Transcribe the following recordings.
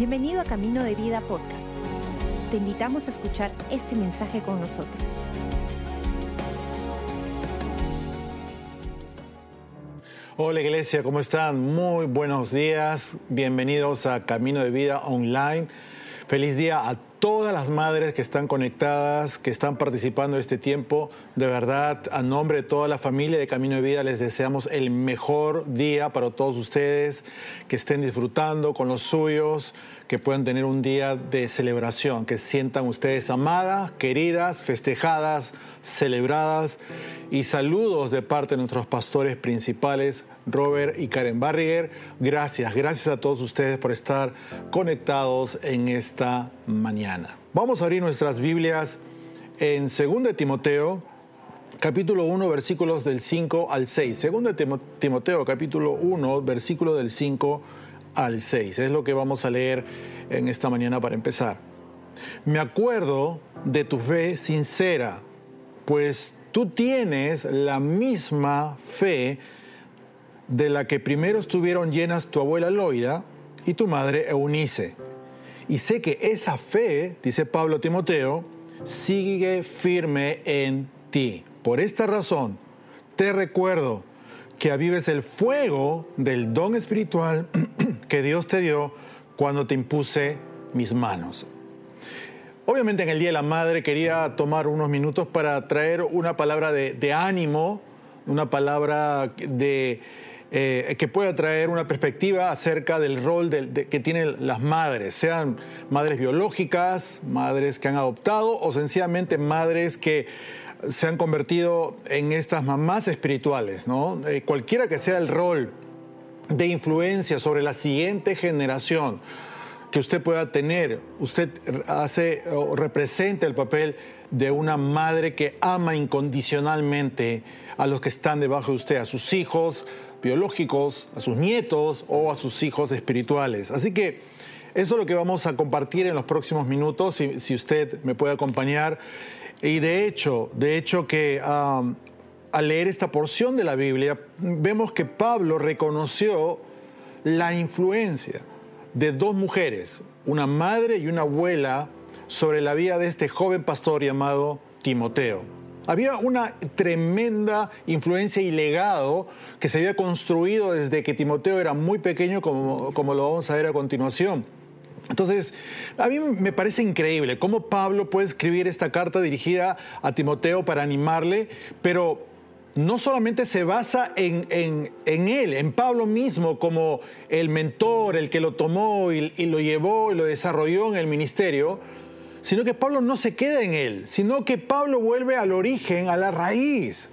Bienvenido a Camino de Vida Podcast. Te invitamos a escuchar este mensaje con nosotros. Hola iglesia, ¿cómo están? Muy buenos días. Bienvenidos a Camino de Vida Online. Feliz día a todas las madres que están conectadas, que están participando de este tiempo. De verdad, a nombre de toda la familia de Camino de Vida, les deseamos el mejor día para todos ustedes, que estén disfrutando con los suyos, que puedan tener un día de celebración, que sientan ustedes amadas, queridas, festejadas, celebradas. Y saludos de parte de nuestros pastores principales, Robert y Karen Barriger. Gracias, gracias a todos ustedes por estar conectados en esta mañana. Vamos a abrir nuestras Biblias en 2 Timoteo, capítulo 1, versículos del 5 al 6. 2 Timoteo, capítulo 1, versículo del 5 al 6. Es lo que vamos a leer en esta mañana para empezar. Me acuerdo de tu fe sincera, pues tú tienes la misma fe de la que primero estuvieron llenas tu abuela Loida y tu madre Eunice. Y sé que esa fe, dice Pablo Timoteo, sigue firme en ti. Por esta razón, te recuerdo que avives el fuego del don espiritual que Dios te dio cuando te impuse mis manos. Obviamente en el Día de la Madre quería tomar unos minutos para traer una palabra de, ánimo, una palabra de, eh, que pueda traer una perspectiva acerca del rol que tienen las madres, sean madres biológicas, madres que han adoptado o sencillamente madres que se han convertido en estas mamás espirituales, ¿no? Eh, cualquiera que sea el rol de influencia sobre la siguiente generación que usted pueda tener, usted hace o representa el papel de una madre que ama incondicionalmente a los que están debajo de usted, a sus hijos biológicos, a sus nietos o a sus hijos espirituales. Así que eso es lo que vamos a compartir en los próximos minutos, si, si usted me puede acompañar. Y de hecho, de hecho que al leer esta porción de la Biblia, vemos que Pablo reconoció la influencia de dos mujeres, una madre y una abuela, sobre la vida de este joven pastor llamado Timoteo. Había una tremenda influencia y legado que se había construido desde que Timoteo era muy pequeño, como, como lo vamos a ver a continuación. Entonces, a mí me parece increíble cómo Pablo puede escribir esta carta dirigida a Timoteo para animarle, pero no solamente se basa en, él, en Pablo mismo como el mentor, el que lo tomó y, y, lo llevó y lo desarrolló en el ministerio, sino que Pablo no se queda en él, sino que Pablo vuelve al origen, a la raíz,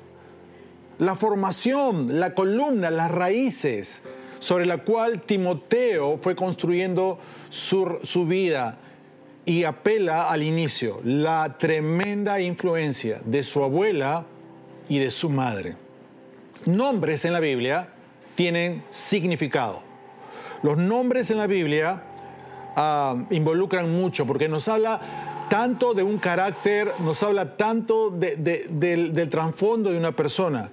la formación, la columna, las raíces sobre la cual Timoteo fue construyendo su, su vida y apela al inicio, la tremenda influencia de su abuela y de su madre. Nombres en la Biblia tienen significado. Los nombres en la Biblia involucran mucho porque nos habla tanto de un carácter, nos habla tanto del, trasfondo de una persona.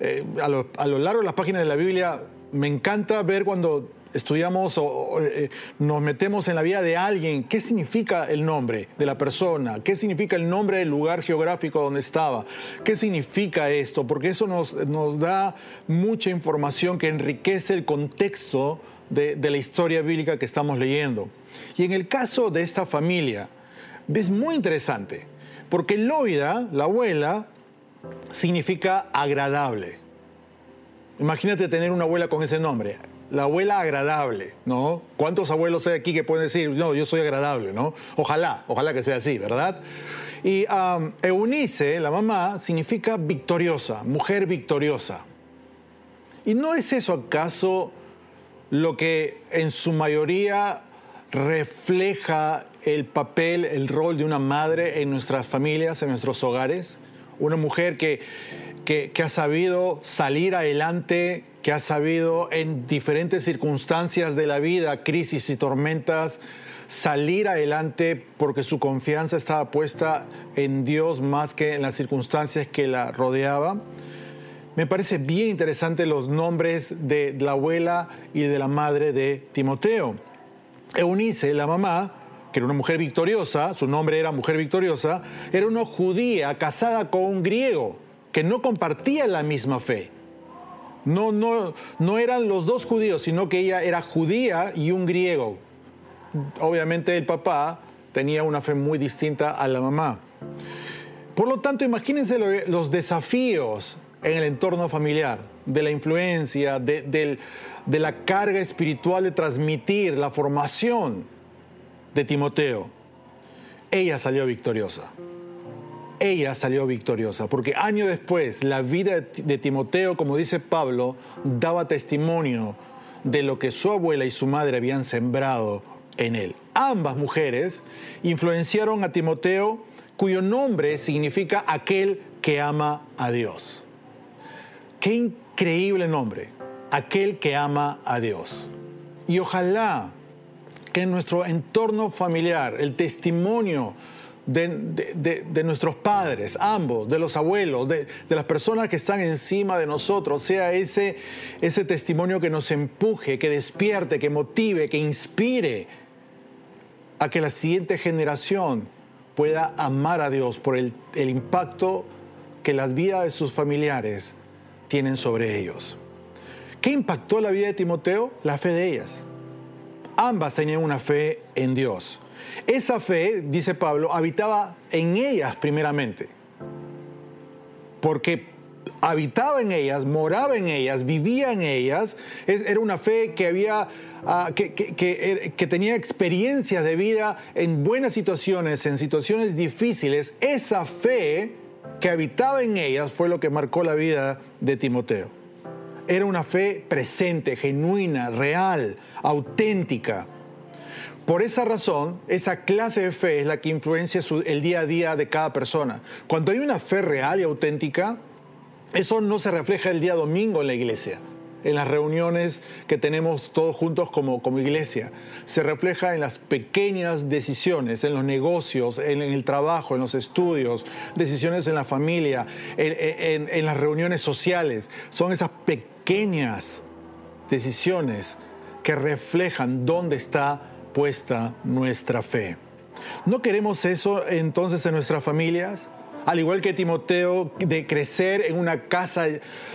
Eh, a, lo, largo de las páginas de la Biblia me encanta ver cuando estudiamos o, eh, nos metemos en la vida de alguien, ¿qué significa el nombre de la persona? ¿Qué significa el nombre del lugar geográfico donde estaba? ¿Qué significa esto? Porque eso nos da mucha información que enriquece el contexto de, la historia bíblica que estamos leyendo. Y en el caso de esta familia, es muy interesante, porque Loida, la abuela, significa agradable. Imagínate tener una abuela con ese nombre, la abuela agradable, ¿no? ¿Cuántos abuelos hay aquí que pueden decir, no, yo soy agradable, ¿no? Ojalá, ojalá que sea así, ¿verdad? Y Eunice, la mamá, significa victoriosa, mujer victoriosa. ¿Y no es eso acaso lo que en su mayoría refleja el papel, el rol de una madre en nuestras familias, en nuestros hogares? Una mujer que, que, ha sabido salir adelante que ha sabido en diferentes circunstancias de la vida, crisis y tormentas, salir adelante porque su confianza estaba puesta en Dios más que en las circunstancias que la rodeaba. Me parece bien interesante los nombres de la abuela y de la madre de Timoteo. Eunice, la mamá, que era una mujer victoriosa, su nombre era mujer victoriosa, era una judía casada con un griego que no compartía la misma fe. No, no, no eran los dos judíos, sino que ella era judía y un griego. Obviamente el papá tenía una fe muy distinta a la mamá. Por lo tanto, imagínense los desafíos en el entorno familiar, de la influencia, de, la carga espiritual de transmitir la formación de Timoteo. Ella salió victoriosa ella salió victoriosa, porque año después la vida de Timoteo, como dice Pablo, daba testimonio de lo que su abuela y su madre habían sembrado en él. Ambas mujeres influenciaron a Timoteo, cuyo nombre significa aquel que ama a Dios. Qué increíble nombre, aquel que ama a Dios. Y ojalá que en nuestro entorno familiar el testimonio de, nuestros padres, ambos, de los abuelos, de, las personas que están encima de nosotros, sea ese, ese testimonio que nos empuje, que despierte, que motive, que inspire a que la siguiente generación pueda amar a Dios por el, el impacto que las vidas de sus familiares tienen sobre ellos. ¿Qué impactó la vida de Timoteo? La fe de ellas. Ambas tenían una fe en Dios. Esa fe, dice Pablo, habitaba en ellas primeramente, porque habitaba en ellas, moraba en ellas, vivía en ellas, era una fe que había... Ah, que, que, tenía experiencias de vida en buenas situaciones, en situaciones difíciles, esa fe que habitaba en ellas fue lo que marcó la vida de Timoteo. Era una fe presente, genuina, real, auténtica. Por esa razón, esa clase de fe es la que influencia el día a día de cada persona. Cuando hay una fe real y auténtica, eso no se refleja el día domingo en la iglesia, en las reuniones que tenemos todos juntos como, como iglesia. Se refleja en las pequeñas decisiones, en los negocios, en, el trabajo, en los estudios, decisiones en la familia, en, en las reuniones sociales. Son esas pequeñas decisiones que reflejan dónde está puesta nuestra fe. ¿No queremos eso entonces en nuestras familias? Al igual que Timoteo, de crecer en una casa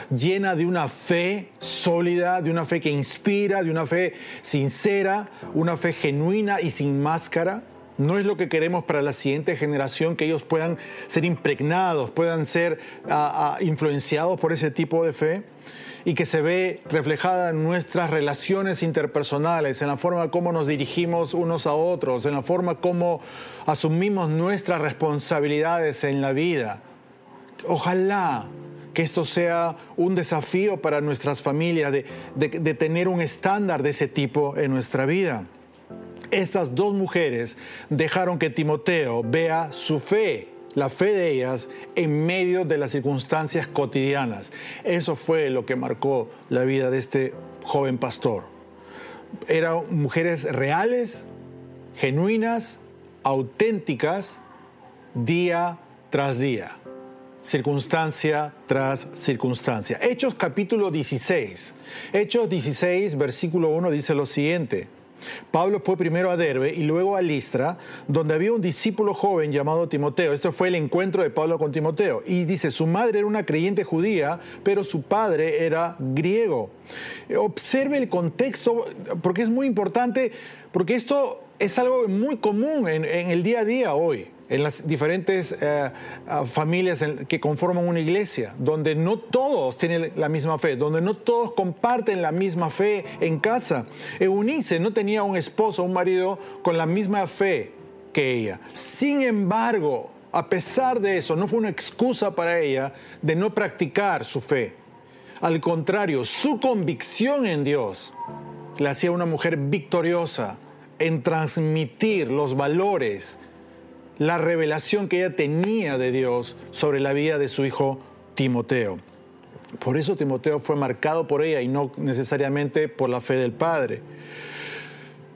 llena de una fe sólida, de una fe que inspira, de una fe sincera, una fe genuina y sin máscara. No es lo que queremos para la siguiente generación, que ellos puedan ser impregnados, puedan ser ah, ah, influenciados por ese tipo de fe y que se ve reflejada en nuestras relaciones interpersonales, en la forma como nos dirigimos unos a otros, en la forma como asumimos nuestras responsabilidades en la vida. Ojalá que esto sea un desafío para nuestras familias de, de tener un estándar de ese tipo en nuestra vida. Estas dos mujeres dejaron que Timoteo vea su fe la fe de ellas en medio de las circunstancias cotidianas. Eso fue lo que marcó la vida de este joven pastor. Eran mujeres reales, genuinas, auténticas, día tras día, circunstancia tras circunstancia. Hechos capítulo 16. Hechos 16, versículo 1 dice lo siguiente. Pablo fue primero a Derbe y luego a Listra, donde había un discípulo joven llamado Timoteo. Este fue el encuentro de Pablo con Timoteo. Y dice, su madre era una creyente judía, pero su padre era griego. Observe el contexto, porque es muy importante, porque esto es algo muy común en, el día a día hoy en las diferentes eh, familias que conforman una iglesia, donde no todos tienen la misma fe, donde no todos comparten la misma fe en casa. Eunice no tenía un esposo, un marido con la misma fe que ella. Sin embargo, a pesar de eso, no fue una excusa para ella de no practicar su fe. Al contrario, su convicción en Dios la hacía una mujer victoriosa en transmitir los valores la revelación que ella tenía de Dios sobre la vida de su hijo Timoteo. Por eso Timoteo fue marcado por ella y no necesariamente por la fe del Padre.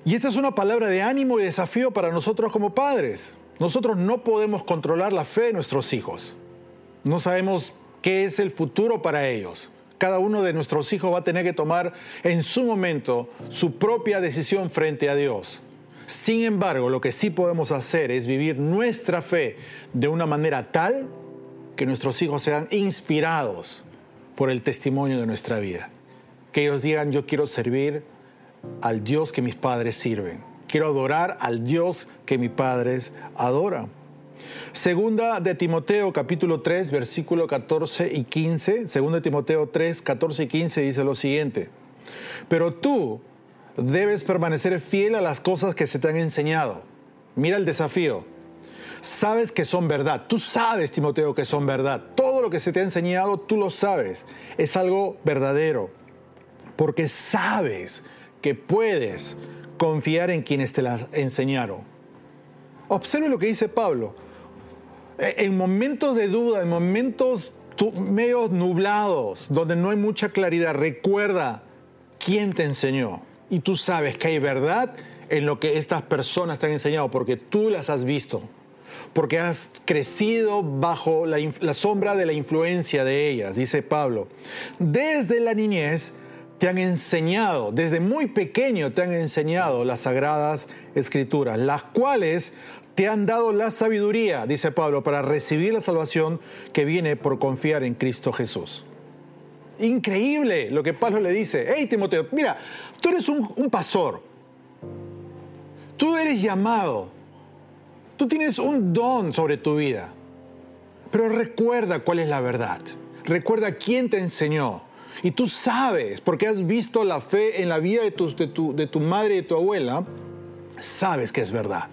Y esta es una palabra de ánimo y desafío para nosotros como padres. Nosotros no podemos controlar la fe de nuestros hijos. No sabemos qué es el futuro para ellos. Cada uno de nuestros hijos va a tener que tomar en su momento su propia decisión frente a Dios Sin embargo, lo que sí podemos hacer es vivir nuestra fe de una manera tal que nuestros hijos sean inspirados por el testimonio de nuestra vida. Que ellos digan, yo quiero servir al Dios que mis padres sirven. Quiero adorar al Dios que mis padres adoran. Segunda de Timoteo capítulo 3 versículo 14 y 15. Segunda de Timoteo 3 14 y 15 dice lo siguiente. Pero tú debes permanecer fiel a las cosas que se te han enseñado. Mira el desafío. Sabes que son verdad. Tú sabes, Timoteo, que son verdad. Todo lo que se te ha enseñado, tú lo sabes. Es algo verdadero. Porque sabes que puedes confiar en quienes te las enseñaron. Observe lo que dice Pablo. Eh, en momentos de duda, en momentos medio nublados, donde no hay mucha claridad, recuerda quién te enseñó. Y tú sabes que hay verdad en lo que estas personas te han enseñado, porque tú las has visto, porque has crecido bajo la, sombra de la influencia de ellas, dice Pablo. Desde la niñez te han enseñado, desde muy pequeño te han enseñado las sagradas escrituras, las cuales te han dado la sabiduría, dice Pablo, para recibir la salvación que viene por confiar en Cristo Jesús. Increíble lo que Pablo le dice. Hey Timoteo, mira, tú eres un, un pastor. Tú eres llamado. Tú tienes un don sobre tu vida. Pero recuerda cuál es la verdad. Recuerda quién te enseñó. Y tú sabes, porque has visto la fe en la vida de tu, de tu, de tu madre y de tu abuela, sabes que es verdad.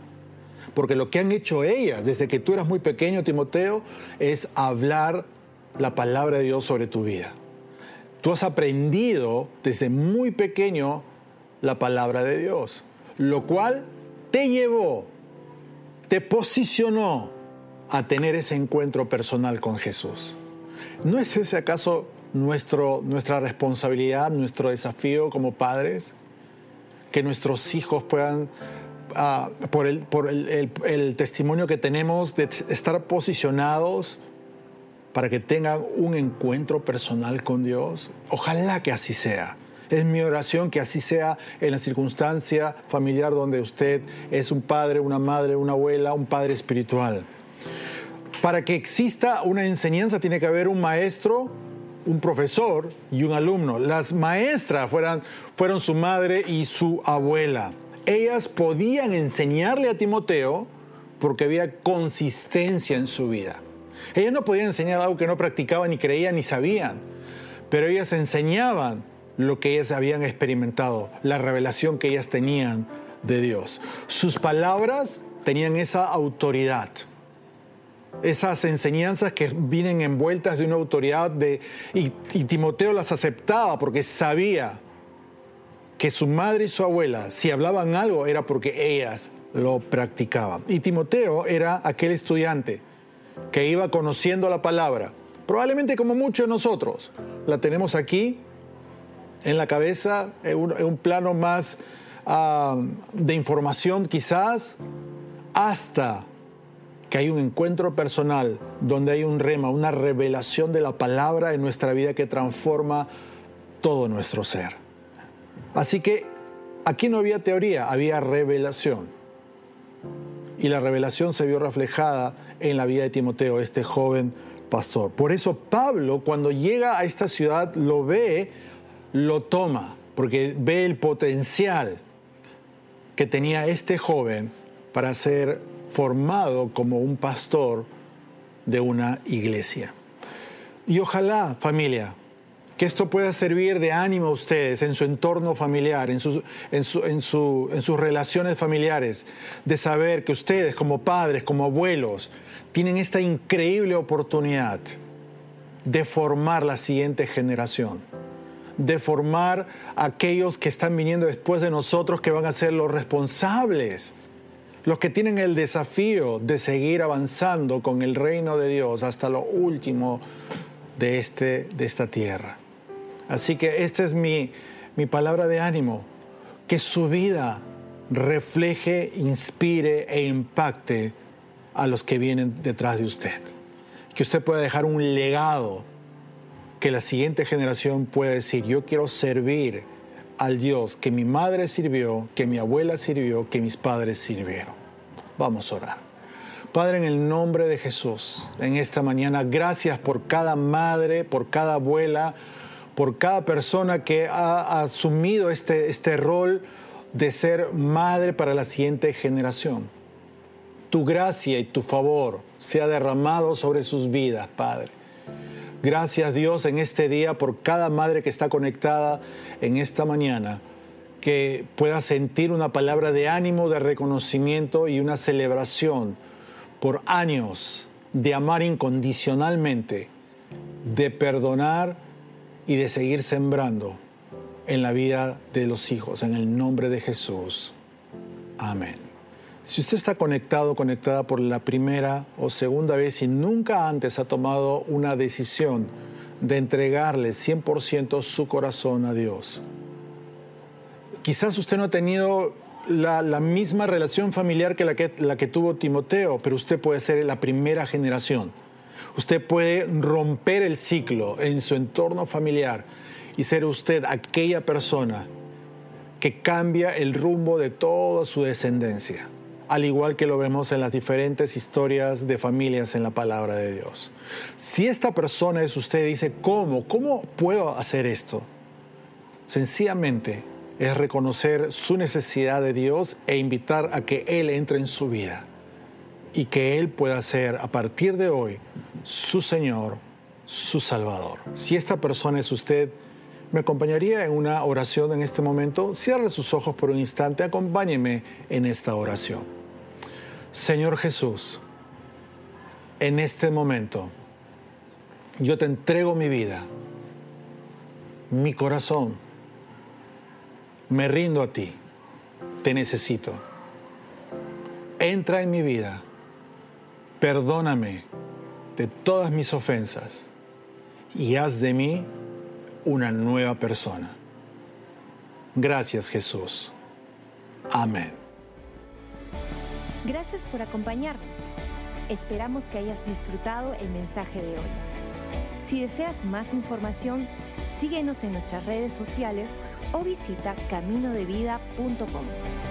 Porque lo que han hecho ellas desde que tú eras muy pequeño, Timoteo, es hablar la palabra de Dios sobre tu vida. Tú has aprendido desde muy pequeño la palabra de Dios, lo cual te llevó, te posicionó a tener ese encuentro personal con Jesús. ¿No es ese acaso nuestro, nuestra responsabilidad, nuestro desafío como padres? Que nuestros hijos puedan Ah, por, el, por el, testimonio que tenemos de estar posicionados para que tengan un encuentro personal con Dios. Ojalá que así sea. Es mi oración que así sea en la circunstancia familiar donde usted es un padre, una madre, una abuela, un padre espiritual. Para que exista una enseñanza tiene que haber un maestro, un profesor y un alumno. Las maestras fueron, fueron su madre y su abuela ellas podían enseñarle a Timoteo porque había consistencia en su vida. Ellas no podían enseñar algo que no practicaban, ni creían, ni sabían, pero ellas enseñaban lo que ellas habían experimentado, la revelación que ellas tenían de Dios. Sus palabras tenían esa autoridad, esas enseñanzas que vienen envueltas de una autoridad de, y, y Timoteo las aceptaba porque sabía que su madre y su abuela, si hablaban algo, era porque ellas lo practicaban. Y Timoteo era aquel estudiante que iba conociendo la palabra, probablemente como muchos de nosotros. La tenemos aquí en la cabeza, en un, plano más de información quizás, hasta que hay un encuentro personal donde hay un rema, una revelación de la palabra en nuestra vida que transforma todo nuestro ser. Así que aquí no había teoría, había revelación. Y la revelación se vio reflejada en la vida de Timoteo, este joven pastor. Por eso Pablo, cuando llega a esta ciudad, lo ve, lo toma, porque ve el potencial que tenía este joven para ser formado como un pastor de una iglesia. Y ojalá, familia, que esto pueda servir de ánimo a ustedes en su entorno familiar, en, en, sus relaciones familiares, de saber que ustedes como padres, como abuelos, tienen esta increíble oportunidad de formar la siguiente generación, de formar aquellos que están viniendo después de nosotros, que van a ser los responsables, los que tienen el desafío de seguir avanzando con el reino de Dios hasta lo último de, este, de esta tierra. Así que esta es mi, palabra de ánimo, que su vida refleje, inspire e impacte a los que vienen detrás de usted. Que usted pueda dejar un legado que la siguiente generación pueda decir, yo quiero servir al Dios que mi madre sirvió, que mi abuela sirvió, que mis padres sirvieron. Vamos a orar. Padre, en el nombre de Jesús, en esta mañana, gracias por cada madre, por cada abuela, por cada persona que ha asumido este, este rol de ser madre para la siguiente generación. Tu gracia y tu favor sea derramado sobre sus vidas, Padre. Gracias Dios en este día por cada madre que está conectada en esta mañana, que pueda sentir una palabra de ánimo, de reconocimiento y una celebración por años de amar incondicionalmente, de perdonar y de seguir sembrando en la vida de los hijos, en el nombre de Jesús. Amén. Si usted está conectado, conectada por la primera o segunda vez y nunca antes ha tomado una decisión de entregarle 100% su corazón a Dios, quizás usted no ha tenido la, misma relación familiar que la, que la que tuvo Timoteo, pero usted puede ser la primera generación. Usted puede romper el ciclo en su entorno familiar y ser usted aquella persona que cambia el rumbo de toda su descendencia, al igual que lo vemos en las diferentes historias de familias en la palabra de Dios. Si esta persona es usted, dice, ¿cómo? ¿Cómo puedo hacer esto? Sencillamente es reconocer su necesidad de Dios e invitar a que Él entre en su vida y que Él pueda ser a partir de hoy su Señor, su Salvador. Si esta persona es usted, ¿Me acompañaría en una oración en este momento? Cierre sus ojos por un instante, acompáñeme en esta oración. Señor Jesús, en este momento yo te entrego mi vida, mi corazón, me rindo a ti, te necesito. Entra en mi vida, perdóname de todas mis ofensas y haz de mí una nueva persona. Gracias Jesús. Amén. Gracias por acompañarnos. Esperamos que hayas disfrutado el mensaje de hoy. Si deseas más información, síguenos en nuestras redes sociales o visita caminodevida.com.